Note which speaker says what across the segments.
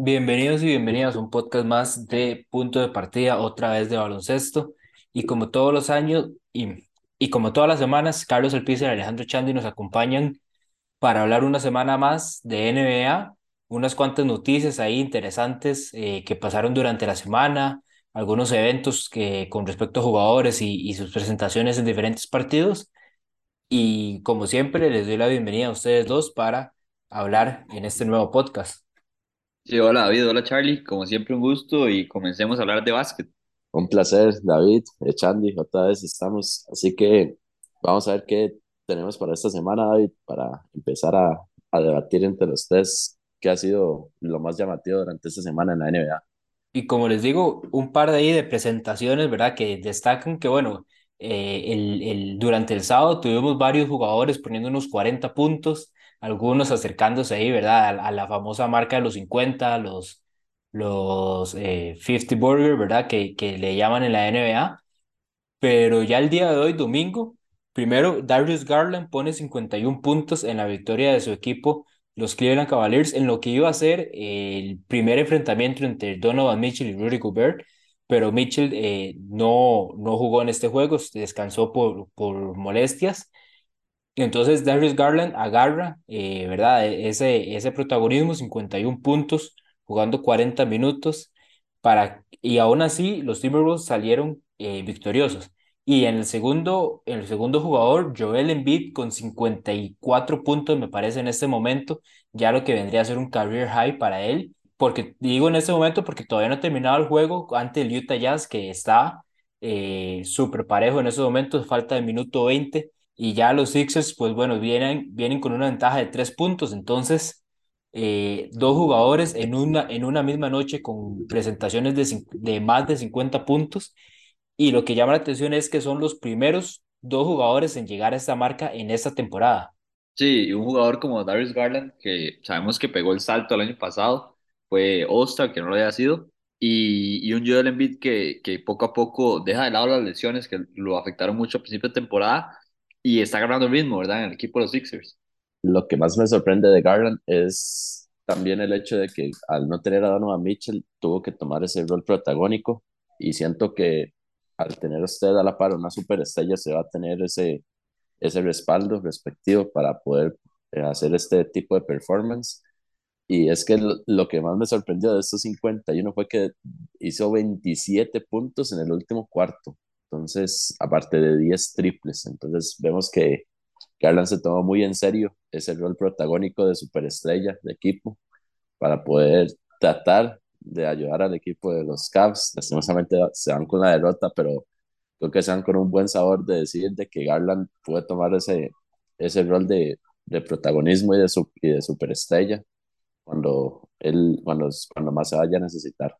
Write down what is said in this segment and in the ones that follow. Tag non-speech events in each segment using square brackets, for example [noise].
Speaker 1: Bienvenidos y bienvenidas a un podcast más de Punto de Partida, otra vez de baloncesto. Y como todos los años y, y como todas las semanas, Carlos Alpiza y Alejandro Chandi nos acompañan para hablar una semana más de NBA, unas cuantas noticias ahí interesantes eh, que pasaron durante la semana, algunos eventos que, con respecto a jugadores y, y sus presentaciones en diferentes partidos. Y como siempre, les doy la bienvenida a ustedes dos para hablar en este nuevo podcast.
Speaker 2: Sí, hola David, hola Charlie, como siempre un gusto y comencemos a hablar de básquet.
Speaker 3: Un placer, David, Echandi, otra vez estamos. Así que vamos a ver qué tenemos para esta semana, David, para empezar a, a debatir entre los tres qué ha sido lo más llamativo durante esta semana en la NBA.
Speaker 1: Y como les digo, un par de ahí de presentaciones, ¿verdad? Que destacan que, bueno, eh, el, el, durante el sábado tuvimos varios jugadores poniendo unos 40 puntos, algunos acercándose ahí, ¿verdad? A, la famosa marca de los 50, los, los eh, 50 Burger, ¿verdad? Que, que le llaman en la NBA. Pero ya el día de hoy, domingo, primero Darius Garland pone 51 puntos en la victoria de su equipo, los Cleveland Cavaliers, en lo que iba a ser el primer enfrentamiento entre Donovan Mitchell y Rudy Gobert, pero Mitchell eh, no, no jugó en este juego, descansó por, por molestias. Entonces Darius Garland agarra, eh, ¿verdad? Ese, ese protagonismo, 51 puntos, jugando 40 minutos, para, y aún así los Timberwolves salieron eh, victoriosos. Y en el segundo, en el segundo jugador, Joel Embiid con 54 puntos, me parece en este momento, ya lo que vendría a ser un career high para él. Porque digo en este momento porque todavía no ha terminado el juego ante el Utah Jazz, que está eh, súper parejo en esos momentos, falta de minuto 20. Y ya los Sixers, pues bueno, vienen, vienen con una ventaja de tres puntos. Entonces, eh, dos jugadores en una, en una misma noche con presentaciones de, de más de 50 puntos y lo que llama la atención es que son los primeros dos jugadores en llegar a esta marca en esta temporada.
Speaker 2: Sí, y un jugador como Darius Garland, que sabemos que pegó el salto el año pasado, fue All-Star, que no lo había sido, y, y un Joel Embiid que, que poco a poco deja de lado las lesiones que lo afectaron mucho a principio de temporada y está ganando el ritmo, ¿verdad? En el equipo de los Sixers.
Speaker 3: Lo que más me sorprende de Garland es también el hecho de que al no tener a Donovan Mitchell tuvo que tomar ese rol protagónico y siento que al tener usted a la par una superestrella, se va a tener ese, ese respaldo respectivo para poder eh, hacer este tipo de performance. Y es que lo, lo, que más me sorprendió de estos 51 fue que hizo 27 puntos en el último cuarto. Entonces, aparte de 10 triples. Entonces, vemos que Garland se tomó muy en serio ese rol protagónico de superestrella de equipo para poder tratar de ayudar al equipo de los Cavs. Lastimosamente se van con la derrota, pero creo que se van con un buen sabor de decir de que Garland puede tomar ese, ese rol de, de protagonismo y de, su, y de superestrella cuando, él, cuando, cuando más se vaya a necesitar.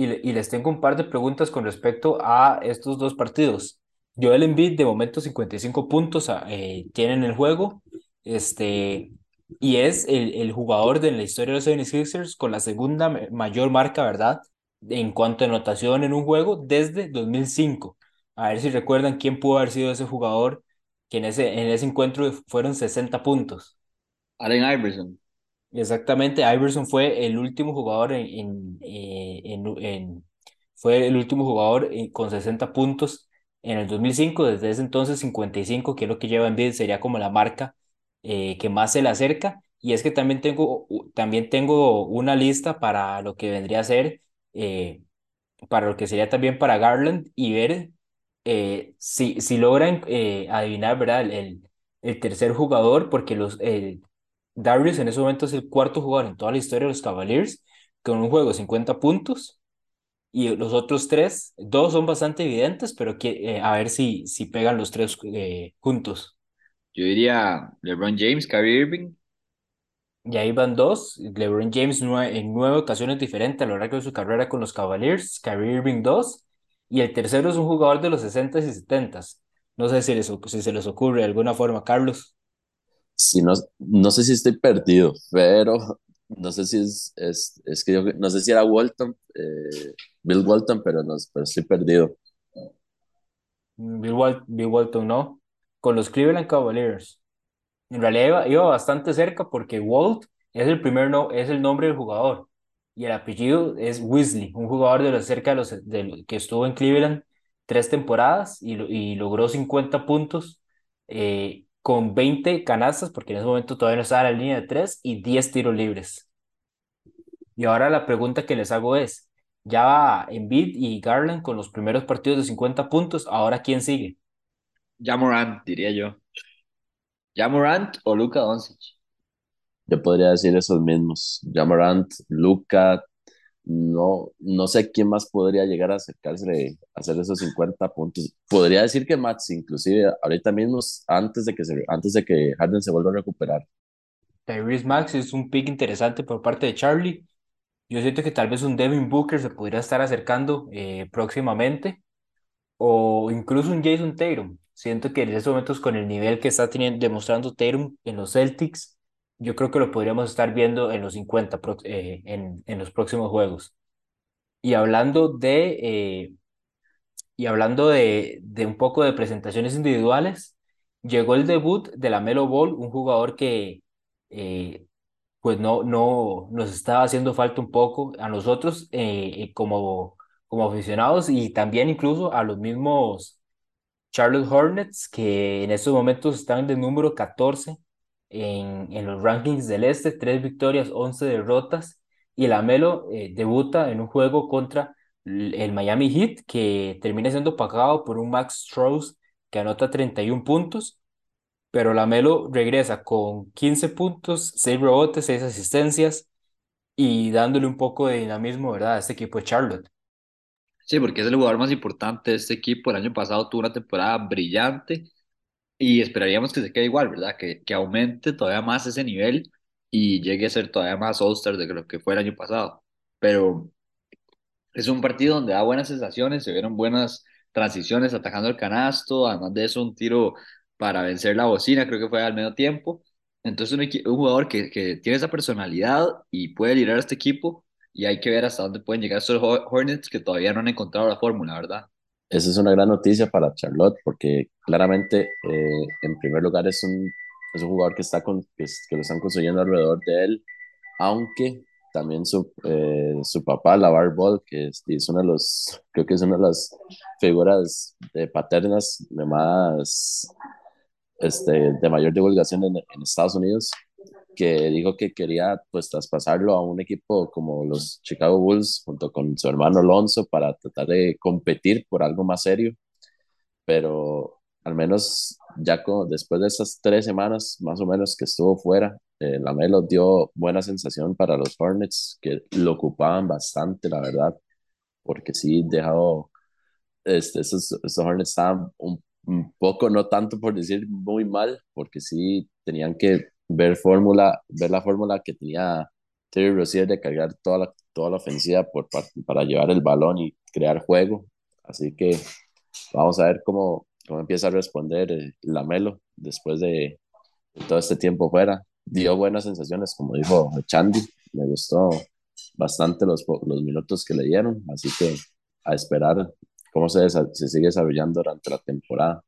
Speaker 1: Y, les tengo un par de preguntas con respecto a estos dos partidos. Joel Embiid, de momento 55 puntos eh, tiene el juego. Este, y es el, el jugador de la historia de los 76ers con la segunda mayor marca, ¿verdad? En cuanto a anotación en un juego desde 2005. A ver si recuerdan quién pudo haber sido ese jugador que en ese, en ese encuentro fueron 60 puntos.
Speaker 2: Allen Iverson.
Speaker 1: Exactamente, Iverson fue el último jugador en, en, eh, en, en fue el último jugador con 60 puntos en el 2005, desde ese entonces 55, que es lo que lleva en vida, sería como la marca eh, que más se le acerca. Y es que también tengo, también tengo una lista para lo que vendría a ser, eh, para lo que sería también para Garland y ver eh, si, si logran eh, adivinar, ¿verdad? El, el, tercer jugador, porque los, Darius en ese momento es el cuarto jugador en toda la historia de los Cavaliers, con un juego de 50 puntos. Y los otros tres, dos son bastante evidentes, pero que, a ver si, si pegan los tres juntos.
Speaker 2: Yo diría LeBron James, Kyrie Irving.
Speaker 1: Y ahí van dos. LeBron James nueve, en nueve ocasiones diferentes a lo largo de su carrera con los Cavaliers. Kyrie Irving dos. Y el tercero es un jugador de los 60s y 70s. No sé si, les, si se les ocurre de alguna forma, Carlos.
Speaker 3: Sí, no, no sé si estoy perdido, pero no sé si es, es, es que yo no sé si era Walton, eh, Bill Walton, pero, no, pero estoy perdido.
Speaker 1: Bill, Wal Bill Walton no con los Cleveland Cavaliers. En realidad iba, iba, bastante cerca porque Walt es el primer no, es el nombre del jugador y el apellido es Weasley, un jugador de los cerca de los, de, que estuvo en Cleveland tres temporadas y, y logró 50 puntos eh, con 20 canastas, porque en ese momento todavía no estaba en la línea de tres, y 10 tiros libres. Y ahora la pregunta que les hago es, ya va Embiid y Garland con los primeros partidos de 50 puntos, ¿ahora quién sigue?
Speaker 2: Ya Morant, diría yo. Ya Morant o Luka Doncic.
Speaker 3: Yo podría decir esos mismos. Ya Morant, Luka, no, no sé quién más podría llegar a acercarse a hacer esos 50 puntos. Podría decir que Max, inclusive ahorita mismo, antes de que, se, antes de que Harden se vuelva a recuperar.
Speaker 1: Tyrese Max es un pick interesante por parte de Charlie. Yo siento que tal vez un Devin Booker se podría estar acercando eh, próximamente o incluso un Jason Tatum. Siento que en estos momentos con el nivel que está teniendo, demostrando Tatum en los Celtics, yo creo que lo podríamos estar viendo en los 50 eh, en, en los próximos juegos. Y hablando de, eh, y hablando de, de un poco de presentaciones individuales, llegó el debut de la Melo Ball, un jugador que pues no, no nos estaba haciendo falta un poco a nosotros eh, eh, como, como aficionados y también incluso a los mismos Charlotte Hornets que en estos momentos están de número 14 en, en los rankings del este, tres victorias, 11 derrotas y el Amelo eh, debuta en un juego contra el Miami Heat que termina siendo pagado por un Max Strauss que anota 31 puntos pero Lamelo regresa con 15 puntos, 6 rebotes, 6 asistencias y dándole un poco de dinamismo, ¿verdad? A este equipo de Charlotte.
Speaker 2: Sí, porque es el jugador más importante de este equipo. El año pasado tuvo una temporada brillante y esperaríamos que se quede igual, ¿verdad? Que, que aumente todavía más ese nivel y llegue a ser todavía más All-Star de lo que fue el año pasado. Pero es un partido donde da buenas sensaciones, se vieron buenas transiciones atacando el canasto, además de eso un tiro para vencer la bocina, creo que fue al medio tiempo. Entonces, un, jugador que, que, tiene esa personalidad y puede liderar a este equipo, y hay que ver hasta dónde pueden llegar estos Hornets que todavía no han encontrado la fórmula, ¿verdad?
Speaker 3: Esa es una gran noticia para Charlotte, porque claramente, eh, en primer lugar, es un, es un jugador que, está que, lo están construyendo alrededor de él, aunque también su, eh, su papá, Lavar Ball, que es, es, uno de los, creo que es una de las figuras de paternas de más este, de mayor divulgación en, en, Estados Unidos, que dijo que quería pues traspasarlo a un equipo como los Chicago Bulls junto con su hermano Alonso para tratar de competir por algo más serio, pero al menos ya con, después de esas tres semanas más o menos que estuvo fuera, eh, la Melo dio buena sensación para los Hornets, que lo ocupaban bastante, la verdad, porque sí, dejado, este, esos, esos Hornets estaban un un poco, no tanto por decir muy mal, porque sí tenían que ver fórmula, ver la fórmula que tenía Terry Rozier de cargar toda la, toda la ofensiva para, llevar el balón y crear juego. Así que vamos a ver cómo, cómo empieza a responder eh, Lamelo después de, todo este tiempo fuera. Dio buenas sensaciones, como dijo Chandy. Me gustó bastante los, los minutos que le dieron. Así que a esperar cómo se, se sigue desarrollando durante la temporada.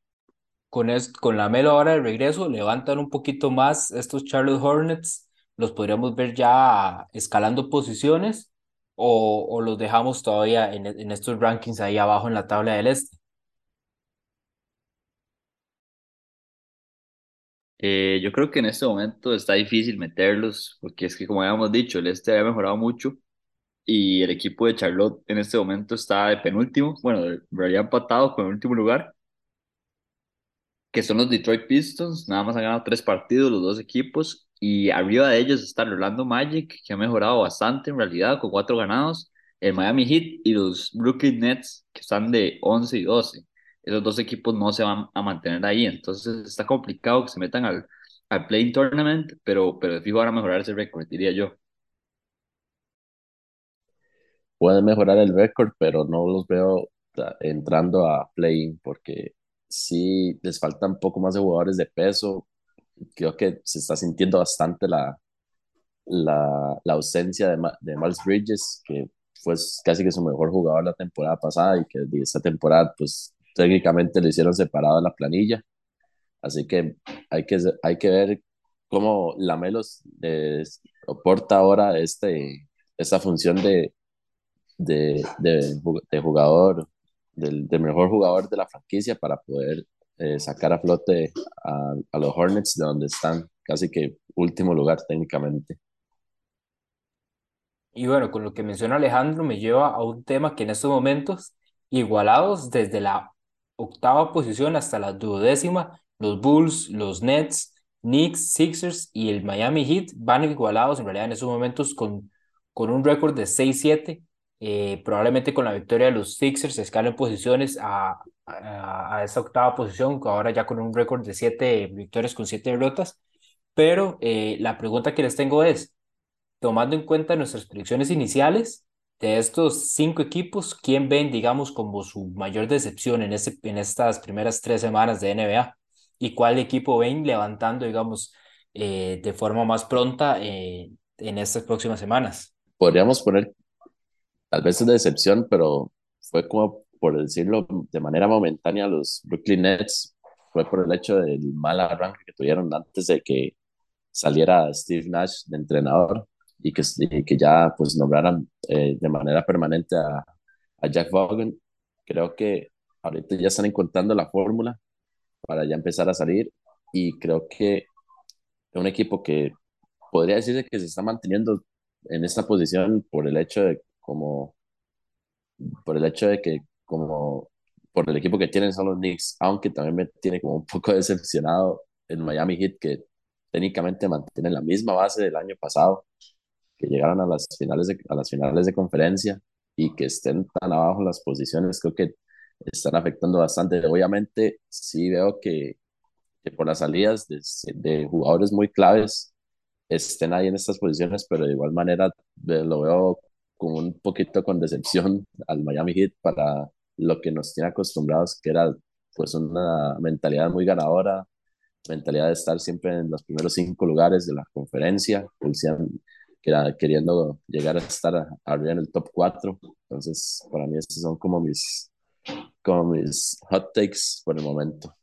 Speaker 1: Con, con la Melo ahora de regreso, levantan un poquito más estos Charlotte Hornets, los podríamos ver ya escalando posiciones o, o los dejamos todavía en, en estos rankings ahí abajo en la tabla del este.
Speaker 2: Eh, yo creo que en este momento está difícil meterlos, porque es que como habíamos dicho, el este ha mejorado mucho y el equipo de Charlotte en este momento está de penúltimo, bueno, en realidad empatado con el último lugar, que son los Detroit Pistons, nada más han ganado tres partidos los dos equipos, y arriba de ellos está Orlando Magic, que ha mejorado bastante en realidad, con cuatro ganados, el Miami Heat y los Brooklyn Nets, que están de 11 y 12. Esos dos equipos no se van a mantener ahí, entonces está complicado que se metan al, al Playing Tournament, pero, pero fijo van a mejorar ese récord, diría yo
Speaker 3: pueden mejorar el récord, pero no los veo entrando a play porque sí les falta un poco más de jugadores de peso. Creo que se está sintiendo bastante la, la, la ausencia de, de Miles Bridges, que fue casi que su mejor jugador la temporada pasada y que de esta temporada, pues técnicamente le hicieron separado de la planilla. Así que hay que, hay que ver cómo Lamelos eh, aporta ahora este, esa función de, de, de jugador, del, del, mejor jugador de la franquicia para poder eh, sacar a flote a, a, los Hornets de donde están, casi que último lugar técnicamente.
Speaker 1: Y bueno, con lo que menciona Alejandro, me lleva a un tema que en estos momentos, igualados desde la octava posición hasta la duodécima, los Bulls, los Nets, Knicks, Sixers y el Miami Heat van igualados en realidad en estos momentos con, con un récord de 6-7. Eh, probablemente con la victoria de los Sixers se escalen posiciones a, a, a, octava posición, ahora ya con un récord de 7 victorias con 7 derrotas. Pero eh, la pregunta que les tengo es, tomando en cuenta nuestras predicciones iniciales, de estos cinco equipos, ¿quién ven, digamos, como su mayor decepción en, este, en estas primeras tres semanas de NBA? ¿Y cuál equipo ven levantando, digamos, eh, de forma más pronta eh, en estas próximas semanas?
Speaker 3: Podríamos poner, tal vez es decepción, pero fue como, por decirlo de manera momentánea, los Brooklyn Nets, fue por el hecho del mal arranque que tuvieron antes de que saliera Steve Nash de entrenador y que, que ya pues nombraran eh, de manera permanente a, a Jack Vaughan. Creo que ahorita ya están encontrando la fórmula para ya empezar a salir y creo que es un equipo que podría decirse que se está manteniendo en esta posición por el hecho de como por el hecho de que como por el equipo que tienen son los Knicks, aunque también me tiene como un poco [laughs] decepcionado el Miami Heat que técnicamente mantiene la misma base del año pasado que llegaron a las finales de, a las finales de conferencia y que estén tan abajo en las posiciones, creo que están afectando bastante. Obviamente, sí veo que, que por las salidas de, de, jugadores muy claves estén ahí en estas posiciones, pero de igual manera lo veo un poquito con decepción al Miami Heat para lo que nos tiene acostumbrados, que era pues una mentalidad muy ganadora, mentalidad de estar siempre en los primeros cinco lugares de la conferencia, queriendo llegar a estar arriba en el top 4. Entonces, para mí, estos son como mis, como mis hot takes por el momento.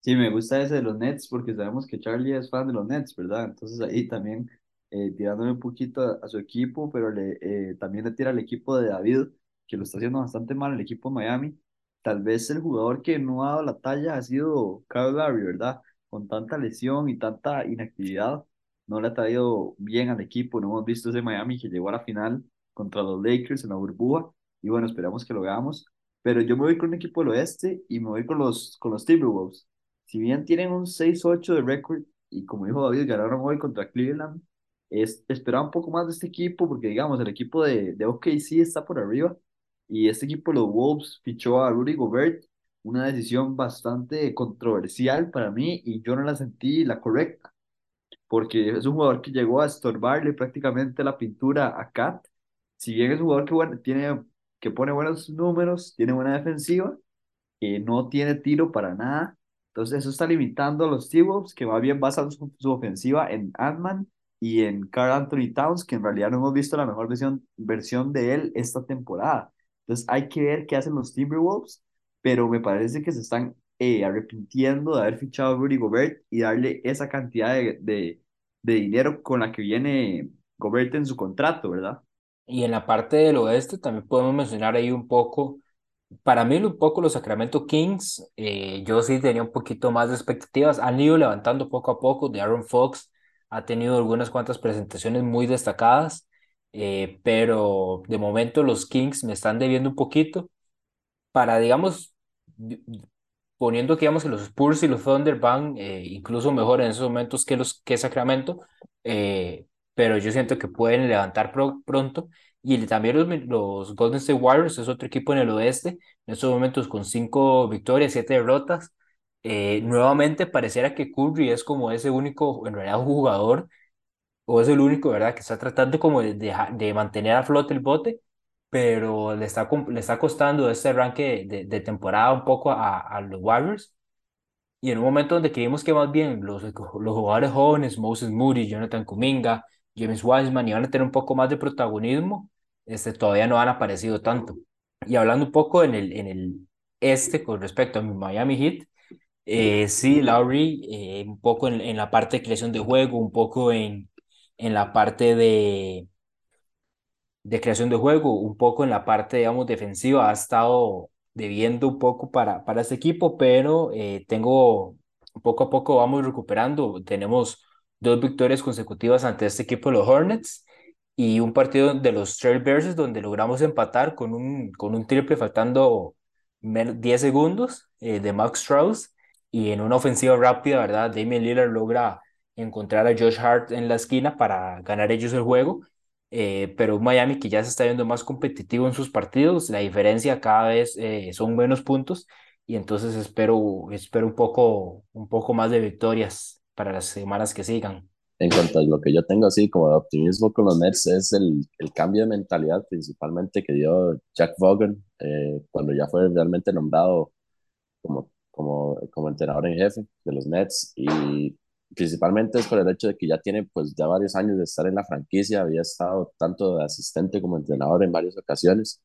Speaker 2: Sí, me gusta ese de los Nets porque sabemos que Charlie es fan de los Nets, ¿verdad? Entonces ahí también eh, tirándome un poquito a, a su equipo, pero le, eh, también le tira al equipo de David, que lo está haciendo bastante mal, el equipo de Miami. Tal vez el jugador que no ha dado la talla ha sido Kyle Lowry, ¿verdad? Con tanta lesión y tanta inactividad, no le ha traído bien al equipo. No hemos visto ese Miami que llegó a la final contra los Lakers en la burbuja. Y bueno, esperamos que lo hagamos. Pero yo me voy con un equipo del oeste y me voy con los, con los Timberwolves. Si bien tienen un 6-8 de récord y como dijo David, ganaron hoy contra Cleveland, es, esperaba un poco más de este equipo porque digamos, el equipo de, de OKC está por arriba y este equipo, los Wolves, fichó a Rudy Gobert, una decisión bastante controversial para mí y yo no la sentí la correcta porque es un jugador que llegó a estorbarle prácticamente la pintura a Kat. Si bien es un jugador que, bueno, tiene, que pone buenos números, tiene buena defensiva, que no tiene tiro para nada. Entonces eso está limitando a los T-Wolves, que más bien basan su, su, ofensiva en Ant-Man y en Carl Anthony Towns, que en realidad no hemos visto la mejor versión, versión de él esta temporada. Entonces hay que ver qué hacen los Timberwolves, pero me parece que se están eh, arrepintiendo de haber fichado a Rudy Gobert y darle esa cantidad de, de, de, dinero con la que viene Gobert en su contrato, ¿verdad?
Speaker 1: Y en la parte del oeste también podemos mencionar ahí un poco, para mí un poco los Sacramento Kings, eh, yo sí tenía un poquito más de expectativas, han ido levantando poco a poco, de Aaron Fox ha tenido algunas cuantas presentaciones muy destacadas, eh, pero de momento los Kings me están debiendo un poquito para, digamos, poniendo que digamos que los Spurs y los Thunder van eh, incluso mejor en esos momentos que los que Sacramento, eh, pero yo siento que pueden levantar pro, pronto. Y también los, los Golden State Warriors es otro equipo en el oeste, en estos momentos con cinco victorias, siete derrotas. Eh, nuevamente pareciera que Curry es como ese único, en realidad, jugador, o es el único, ¿verdad?, que está tratando como de, de, mantener a flote el bote, pero le está, le está costando este arranque de, de temporada un poco a, a, los Warriors. Y en un momento donde creímos que más bien los, los jugadores jóvenes, Moses Moody, Jonathan Kuminga, James Wiseman, iban a tener un poco más de protagonismo, este, todavía no han aparecido tanto. Y hablando un poco en el, en el este con respecto a Miami Heat, eh, sí, Lowry, eh, un poco en, en, la parte de creación de juego, un poco en, en la parte de, de creación de juego, un poco en la parte, digamos, defensiva, ha estado debiendo un poco para, para este equipo, pero eh, tengo, poco a poco vamos recuperando. Tenemos dos victorias consecutivas ante este equipo, los Hornets, y un partido de los Trailblazers donde logramos empatar con un, con un triple faltando 10 segundos eh, de Max Strauss y en una ofensiva rápida, ¿verdad? Damian Lillard logra encontrar a Josh Hart en la esquina para ganar ellos el juego, eh, pero Miami que ya se está viendo más competitivo en sus partidos, la diferencia cada vez eh, son menos puntos y entonces espero, espero un, poco, un poco más de victorias para las semanas que sigan.
Speaker 3: En cuanto a lo que yo tengo así como de optimismo con los Nets es el, el cambio de mentalidad principalmente que dio Jack Vaughan eh, cuando ya fue realmente nombrado como, como, como entrenador en jefe de los Nets y principalmente es por el hecho de que ya tiene pues ya varios años de estar en la franquicia, había estado tanto de asistente como entrenador en varias ocasiones,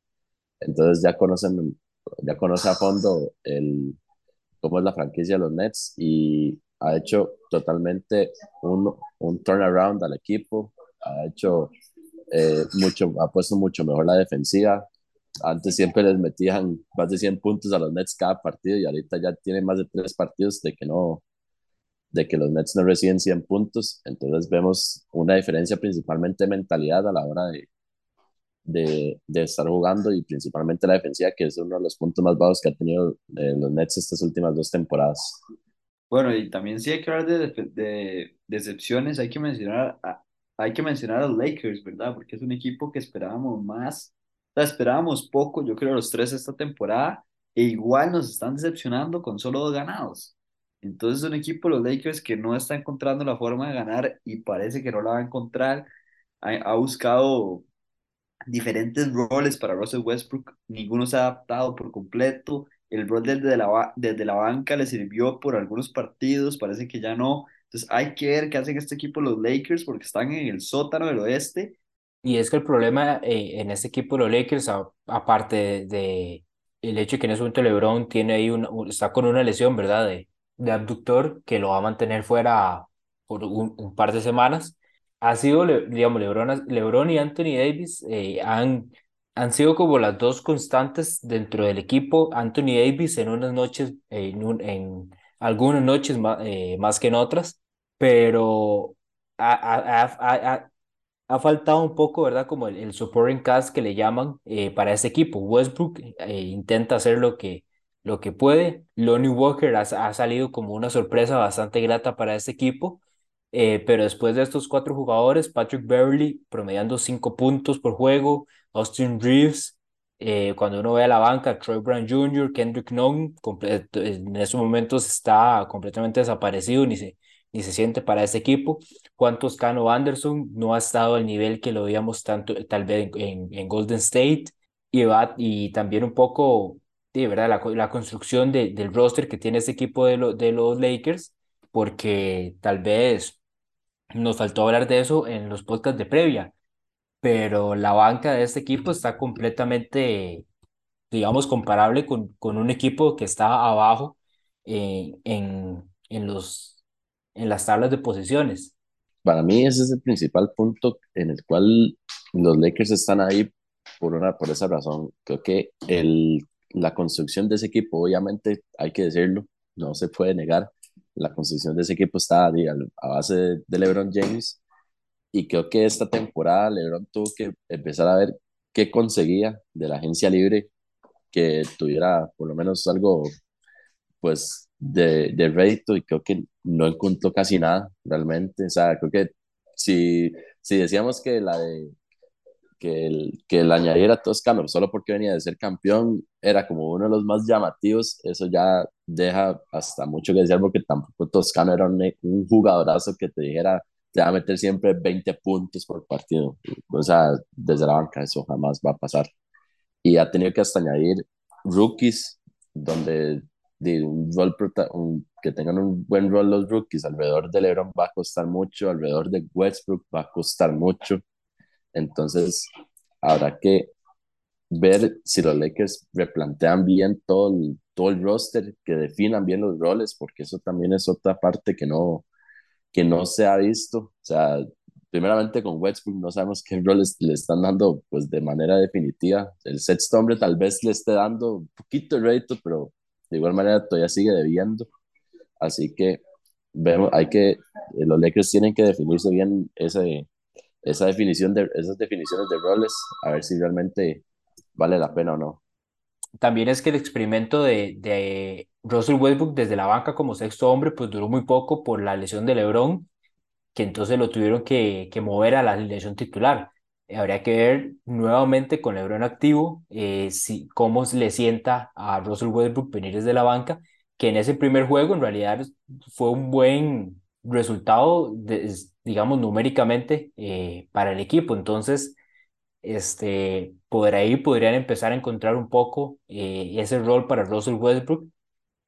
Speaker 3: entonces ya conocen, ya conoce a fondo el, cómo es la franquicia de los Nets y ha hecho totalmente un, un turnaround al equipo, ha hecho eh, mucho, ha puesto mucho mejor la defensiva. Antes siempre les metían más de 100 puntos a los Nets cada partido y ahorita ya tiene más de tres partidos de que no, de que los Nets no reciben 100 puntos. Entonces vemos una diferencia principalmente de mentalidad a la hora de, de, de, estar jugando y principalmente la defensiva, que es uno de los puntos más bajos que ha tenido eh, los Nets estas últimas dos temporadas.
Speaker 2: Bueno, y también sí hay que hablar de, de, decepciones, hay que mencionar a, hay que mencionar a los Lakers, ¿verdad? Porque es un equipo que esperábamos más, sea, esperábamos poco, yo creo los tres esta temporada, e igual nos están decepcionando con solo dos ganados. Entonces es un equipo, los Lakers, que no está encontrando la forma de ganar y parece que no la va a encontrar. Ha, ha buscado diferentes roles para Russell Westbrook, ninguno se ha adaptado por completo el rol desde la, desde la banca le sirvió por algunos partidos, parece que ya no. Entonces hay que ver qué hacen este equipo los Lakers porque están en el sótano del oeste.
Speaker 1: Y es que el problema eh, en este equipo los Lakers, aparte de, el hecho de que en ese momento LeBron tiene ahí una, está con una lesión, ¿verdad? De, de abductor que lo va a mantener fuera por un, un par de semanas, ha sido, digamos, LeBron, LeBron y Anthony Davis eh, han han sido como las dos constantes dentro del equipo. Anthony Davis en unas noches, en, en algunas noches más, eh, más, que en otras, pero ha, ha, ha, ha, faltado un poco, ¿verdad? Como el, el supporting cast que le llaman eh, para ese equipo. Westbrook eh, intenta hacer lo que, lo que puede. Lonnie Walker ha, salido como una sorpresa bastante grata para ese equipo. pero después de estos cuatro jugadores, Patrick Beverly promediando cinco puntos por juego, Austin Reeves, eh, cuando uno ve a la banca, Troy Brown Jr., Kendrick Nunn, en esos momentos está completamente desaparecido, ni se, ni se siente para ese equipo. Juan Toscano Anderson no ha estado al nivel que lo veíamos tanto, tal vez en, en Golden State, y, va, y también un poco, de verdad, la, construcción de, del roster que tiene ese equipo de, lo, de los Lakers, porque tal vez nos faltó hablar de eso en los podcasts de previa pero la banca de este equipo está completamente, digamos, comparable con, con un equipo que está abajo eh, en, en, los, en las tablas de posiciones.
Speaker 3: Para mí ese es el principal punto en el cual los Lakers están ahí por, una, por esa razón. Creo que el, la construcción de ese equipo, obviamente hay que decirlo, no se puede negar, la construcción de ese equipo está a base de LeBron James y creo que esta temporada LeBron tuvo que empezar a ver qué conseguía de la agencia libre que tuviera por lo menos algo pues de, de rédito y creo que no encontró casi nada realmente, o sea, creo que si, si decíamos que la de que el, que el añadiera a Toscano solo porque venía de ser campeón era como uno de los más llamativos, eso ya deja hasta mucho que decir porque tampoco Toscano era un, un jugadorazo que te dijera te va a meter siempre 20 puntos por partido. O sea, desde la banca eso jamás va a pasar. Y ha tenido que hasta añadir rookies, donde de un rol que tengan un buen rol los rookies alrededor de LeBron va a costar mucho, alrededor de Westbrook va a costar mucho. Entonces, habrá que ver si los Lakers replantean bien todo el, todo el roster, que definan bien los roles, porque eso también es otra parte que no, que no se ha visto. O sea, primeramente con Westbrook no sabemos qué rol le están dando pues de manera definitiva. El sexto hombre tal vez le esté dando un poquito de rédito, pero de igual manera todavía sigue debiendo. Así que vemos, hay que, eh, los Lakers tienen que definirse bien ese, esa definición de, esas definiciones de roles, a ver si realmente vale la pena o no.
Speaker 1: También es que el experimento de, de Russell Westbrook desde la banca como sexto hombre pues duró muy poco por la lesión de LeBron que entonces lo tuvieron que, que mover a la alineación titular. Eh, habría que ver nuevamente con LeBron activo eh, si, cómo le sienta a Russell Westbrook venir desde la banca, que en ese primer juego en realidad fue un buen resultado, digamos, numéricamente eh, para el equipo. Entonces, este, por ahí podrían empezar a encontrar un poco ese rol para Russell Westbrook,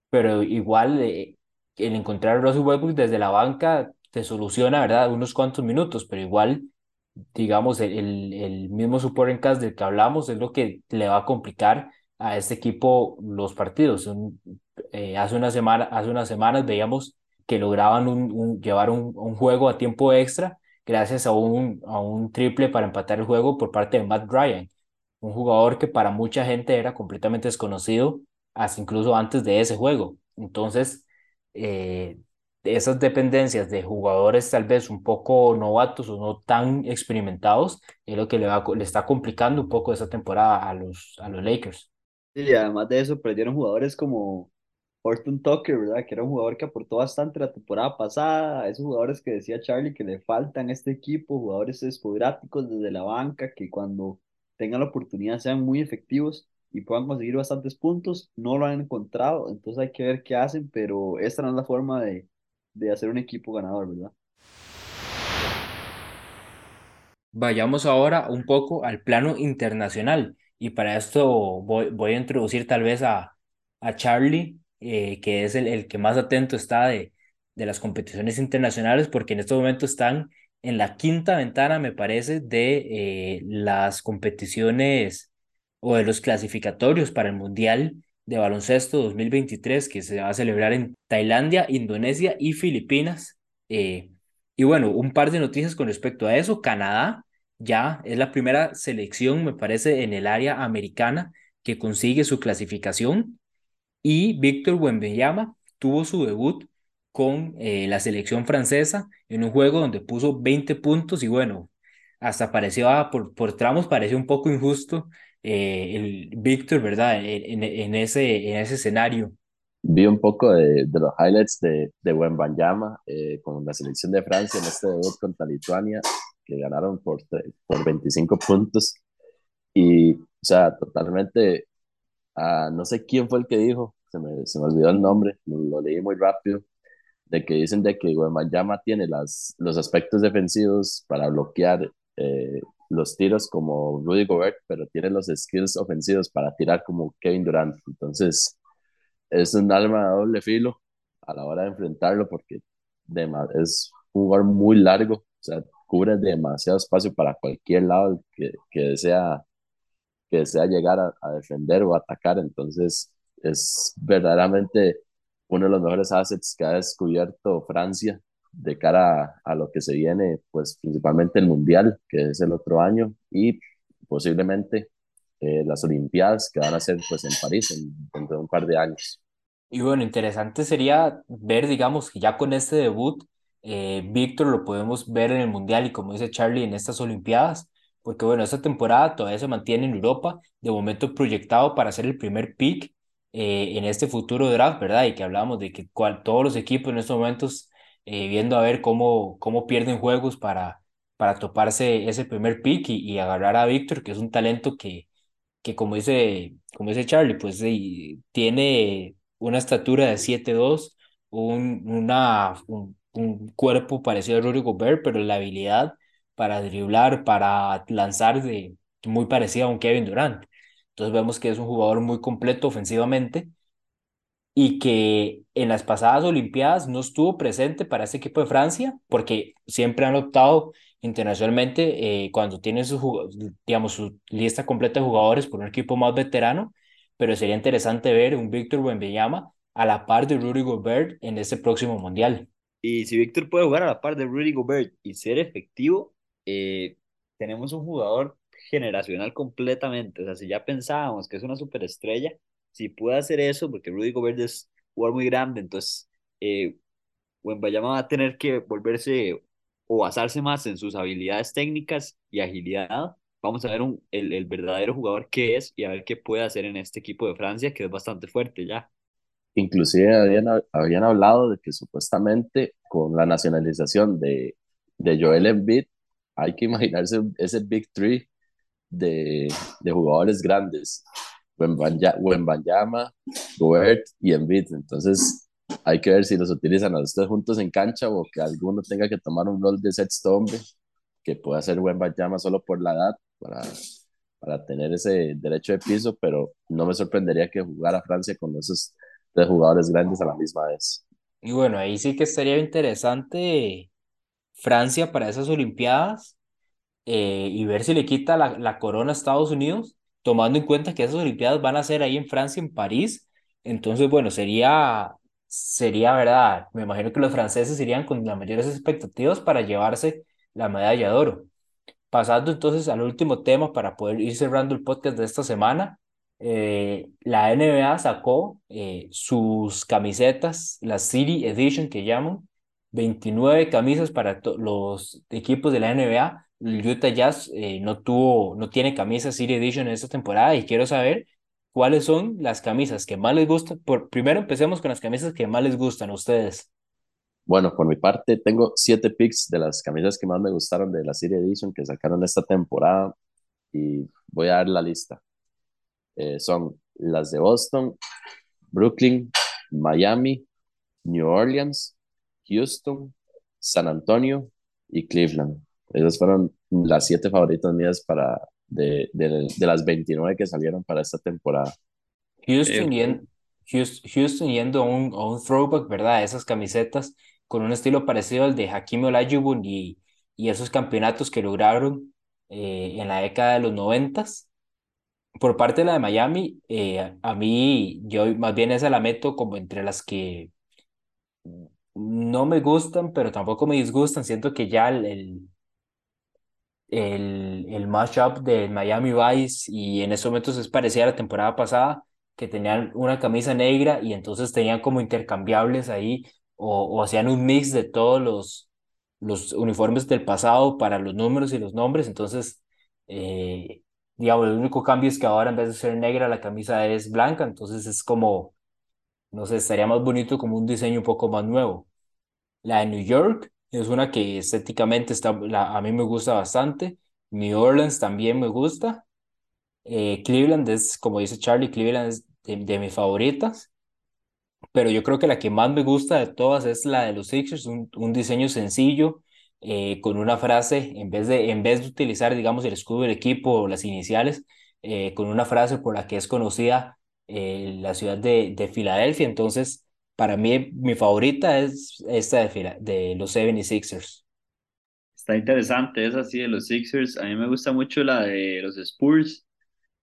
Speaker 1: pero igual el encontrar a Russell Westbrook desde la banca te soluciona, ¿verdad? Unos cuantos minutos, pero igual, digamos, el, el mismo support cast del que hablamos es lo que le va a complicar a este equipo los partidos. Eh, hace, una semana, hace unas semanas veíamos que lograban un, llevar un, juego a tiempo extra gracias a un, a un triple para empatar el juego por parte de Matt Ryan, un jugador que para mucha gente era completamente desconocido, hasta incluso antes de ese juego. Entonces, eh, esas dependencias de jugadores tal vez un poco novatos o no tan experimentados es lo que le, va, le está complicando un poco esa temporada a los, a los Lakers.
Speaker 4: Y además de eso, perdieron jugadores como Horton Tucker, ¿verdad? Que era un jugador que aportó bastante la temporada pasada. Esos jugadores que decía Charlie que le faltan a este equipo, jugadores espodráticos desde la banca, que cuando tengan la oportunidad sean muy efectivos y puedan conseguir bastantes puntos. No lo han encontrado, entonces hay que ver qué hacen, pero esta no es la forma de, de hacer un equipo ganador, ¿verdad?
Speaker 1: Vayamos ahora un poco al plano internacional y para esto voy, voy a introducir tal vez a, a Charlie, eh, que es el, el, que más atento está de, de las competiciones internacionales, porque en este momento están en la quinta ventana, me parece, de eh, las competiciones o de los clasificatorios para el Mundial de baloncesto 2023 que se va a celebrar en Tailandia, Indonesia y Filipinas. Eh, y bueno, un par de noticias con respecto a eso. Canadá ya es la primera selección, me parece, en el área americana que consigue su clasificación. Y Víctor Wembanyama tuvo su debut con eh, la selección francesa en un juego donde puso 20 puntos y bueno, hasta pareció, ah, por, por tramos pareció un poco injusto eh, el Víctor, ¿verdad? En, en, ese, en ese escenario.
Speaker 3: Vi un poco de, de los highlights de, de Wembanyama eh, con la selección de Francia en este debut contra Lituania, que ganaron por, por 25 puntos. Y, o sea, totalmente, uh, no sé quién fue el que dijo, se me, se me olvidó el nombre, lo, lo leí muy rápido, de que dicen de que Wembanyama tiene las, los aspectos defensivos para bloquear eh, los tiros como Rudy Gobert, pero tiene los skills ofensivos para tirar como Kevin Durant. Entonces, es un alma de doble filo a la hora de enfrentarlo porque es un jugador muy largo, o sea, cubre demasiado espacio para cualquier lado que, que desea, que desea llegar a, a defender o atacar. Entonces, es verdaderamente uno de los mejores assets que ha descubierto Francia de cara a, lo que se viene, pues principalmente el Mundial, que es el otro año, y posiblemente eh, las Olimpiadas que van a ser pues en París en, dentro de un par de años.
Speaker 1: Y bueno, interesante sería ver, digamos, que ya con este debut, eh, Víctor lo podemos ver en el Mundial y como dice Charlie, en estas Olimpiadas, porque bueno, esta temporada todavía se mantiene en Europa, de momento proyectado para ser el primer pick eh, en este futuro draft, ¿verdad? Y que hablábamos de que cual, todos los equipos en estos momentos eh, viendo a ver cómo, cómo pierden juegos para, para toparse ese primer pick y, agarrar a Víctor, que es un talento que, que como, dice, como dice Charlie, pues tiene una estatura de 7'2, un, una, un, un, cuerpo parecido a Rudy Gobert, pero la habilidad para driblar, para lanzar de, muy parecida a un Kevin Durant. Entonces vemos que es un jugador muy completo ofensivamente y que en las pasadas Olimpiadas no estuvo presente para este equipo de Francia, porque siempre han optado internacionalmente eh, cuando tienen su, digamos, su lista completa de jugadores por un equipo más veterano, pero sería interesante ver un Víctor Wembanyama a la par de Rudy Gobert en este próximo Mundial.
Speaker 4: Y si Víctor puede jugar a la par de Rudy Gobert y ser efectivo,
Speaker 2: eh, tenemos un jugador generacional completamente. O sea, si ya pensábamos que es una superestrella, si puede hacer eso, porque Rudy Gobert es jugador muy grande, entonces eh, Wembayama va a tener que volverse o basarse más en sus habilidades técnicas y agilidad. Vamos a ver un, el, el verdadero jugador que es y a ver qué puede hacer en este equipo de Francia, que es bastante fuerte ya.
Speaker 3: Inclusive habían, habían hablado de que supuestamente con la nacionalización de, de Joel Embiid hay que imaginarse ese Big Three de, de jugadores grandes. Wembanyama, Gobert y Embiid. Entonces hay que ver si los utilizan a los tres juntos en cancha o que alguno tenga que tomar un rol de sexto hombre que pueda ser Wembanyama solo por la edad para, para tener ese derecho de piso, pero no me sorprendería que jugara Francia con esos tres jugadores grandes a la misma vez.
Speaker 1: Y bueno, ahí sí que estaría interesante Francia para esas Olimpiadas eh, y ver si le quita la, la corona a Estados Unidos, tomando en cuenta que esas Olimpiadas van a ser ahí en Francia, en París. Entonces, bueno, sería, sería verdad. Me imagino que los franceses irían con las mayores expectativas para llevarse la medalla de oro. Pasando entonces al último tema para poder ir cerrando el podcast de esta semana. Eh, la NBA sacó eh, sus camisetas, la City Edition que llaman, 29 camisas para los equipos de la NBA. Utah Jazz eh, no tuvo, no tiene camisa City Edition en esta temporada y quiero saber cuáles son las camisas que más les gustan. Por, primero empecemos con las camisas que más les gustan a ustedes.
Speaker 3: Bueno, por mi parte tengo siete picks de las camisas que más me gustaron de la City Edition que sacaron esta temporada y voy a dar la lista. Eh, son las de Boston, Brooklyn, Miami, New Orleans, Houston, San Antonio y Cleveland. Esas fueron las siete favoritas mías para de, de, de las 29 que salieron para esta temporada.
Speaker 1: Houston, eh, Houston, Houston, yendo a un, a un throwback, ¿verdad? Esas camisetas con un estilo parecido al de Hakim Olajuwon y, y esos campeonatos que lograron eh, en la década de los noventas. Por parte de la de Miami, eh, a mí, yo más bien esa la meto como entre las que no me gustan, pero tampoco me disgustan. Siento que ya el, el, el, el mashup de Miami Vice y en esos momentos es parecida a la temporada pasada, que tenían una camisa negra y entonces tenían como intercambiables ahí o, o hacían un mix de todos los, los uniformes del pasado para los números y los nombres. Entonces, eh, digamos, el único cambio es que ahora en vez de ser negra la camisa es blanca, entonces es como, no sé, estaría más bonito como un diseño un poco más nuevo. La de New York es una que estéticamente está, a mí me gusta bastante. New Orleans también me gusta. Eh, Cleveland es, como dice Charlie, Cleveland es de, mis favoritas. Pero yo creo que la que más me gusta de todas es la de los Sixers, un, diseño sencillo, eh, con una frase, en vez, de, en vez de utilizar, digamos, el escudo del equipo o las iniciales, eh, con una frase por la que es conocida la ciudad de, de Filadelfia. Entonces, para mí, mi favorita es esta de, de los 76ers.
Speaker 2: Está interesante esa sí de los Sixers. A mí me gusta mucho la de los Spurs.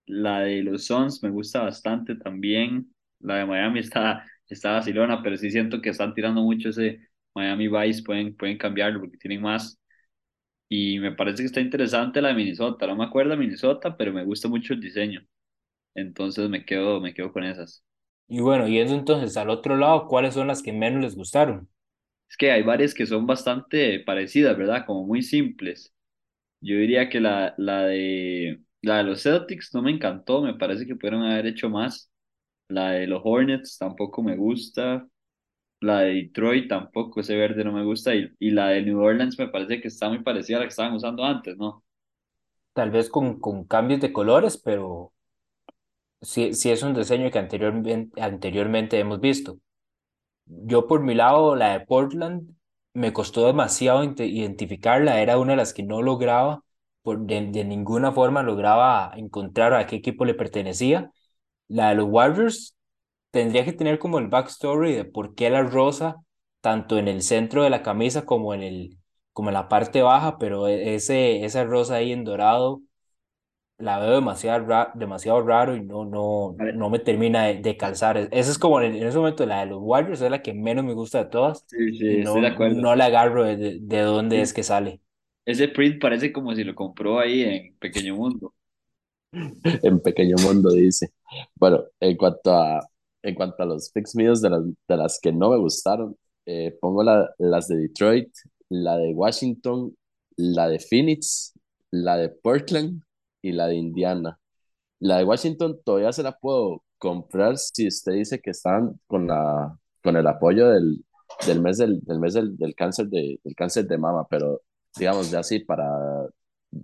Speaker 2: La de los Suns me gusta bastante también. La de Miami está, está vacilona, pero sí siento que están tirando mucho ese Miami Vice, pueden, pueden cambiarlo porque tienen más. Y me parece que está interesante la de Minnesota. No me acuerdo de Minnesota, pero me gusta mucho el diseño. Entonces me quedo, me quedo con esas.
Speaker 1: Y bueno, yendo entonces al otro lado, ¿cuáles son las que menos les gustaron?
Speaker 2: Es que hay varias que son bastante parecidas, ¿verdad? Como muy simples. Yo diría que la, la, de, la de los Celtics no me encantó, me parece que pudieron haber hecho más. La de los Hornets tampoco me gusta. La de Detroit tampoco, ese verde no me gusta. Y, y la de New Orleans me parece que está muy parecida a la que estaban usando antes, ¿no?
Speaker 1: Tal vez con, con cambios de colores, pero sí, sí es un diseño que anteriormente, anteriormente hemos visto. Yo por mi lado, la de Portland, me costó demasiado identificarla, era una de las que no lograba, por, de, de ninguna forma lograba encontrar a qué equipo le pertenecía. La de los Warriors tendría que tener como el backstory de por qué la rosa, tanto en el centro de la camisa como en, el, como la parte baja, pero ese, esa rosa ahí en dorado la veo demasiado, ra demasiado raro y no, no, no me termina de, de calzar. Esa es como en, en, ese momento la de los Warriors, es la que menos me gusta de todas.
Speaker 2: Sí, sí,
Speaker 1: no,
Speaker 2: estoy de acuerdo.
Speaker 1: No la agarro de, de dónde
Speaker 2: Sí.
Speaker 1: es que sale.
Speaker 2: Ese print parece como si lo compró ahí en Pequeño Mundo. [laughs]
Speaker 3: en Pequeño Mundo, dice. Bueno, en cuanto a, en cuanto a los picks míos de las, de las que no me gustaron, eh, pongo la, las de Detroit, la de Washington, la de Phoenix, la de Portland y la de Indiana. La de Washington todavía se la puedo comprar si usted dice que están con, la, con el apoyo del, del mes, del, del mes del, del, cáncer de, del cáncer de mama, pero digamos ya así para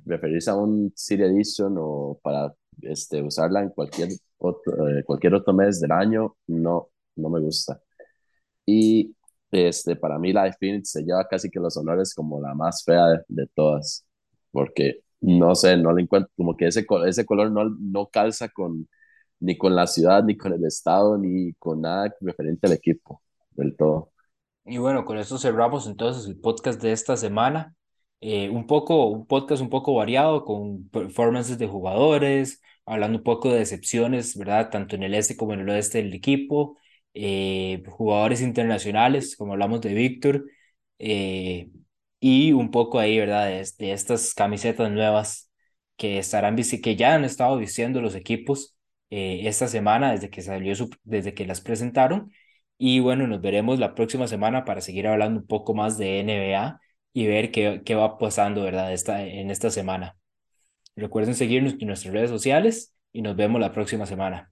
Speaker 3: referirse a un City Edition o para este, usarla en cualquier otro, eh, cualquier otro mes del año, no, no me gusta. Y este, para mí la de se lleva casi que los honores como la más fea de todas, porque no sé, no le encuentro, como que ese, ese color no, no calza con, ni con la ciudad, ni con el estado, ni con nada referente al equipo del todo.
Speaker 1: Y bueno, con esto cerramos entonces el podcast de esta semana. Eh, un poco, un podcast un poco variado con performances de jugadores, hablando un poco de decepciones, ¿verdad? Tanto en el este como en el oeste del equipo, eh, jugadores internacionales, como hablamos de Víctor, eh, y un poco ahí, ¿verdad? De, de, estas camisetas nuevas que estarán que ya han estado vistiendo los equipos esta semana desde que salió su, desde que las presentaron. Y bueno, nos veremos la próxima semana para seguir hablando un poco más de NBA y ver qué, qué va pasando, ¿verdad? Esta, en esta semana. Recuerden seguirnos en nuestras redes sociales y nos vemos la próxima semana.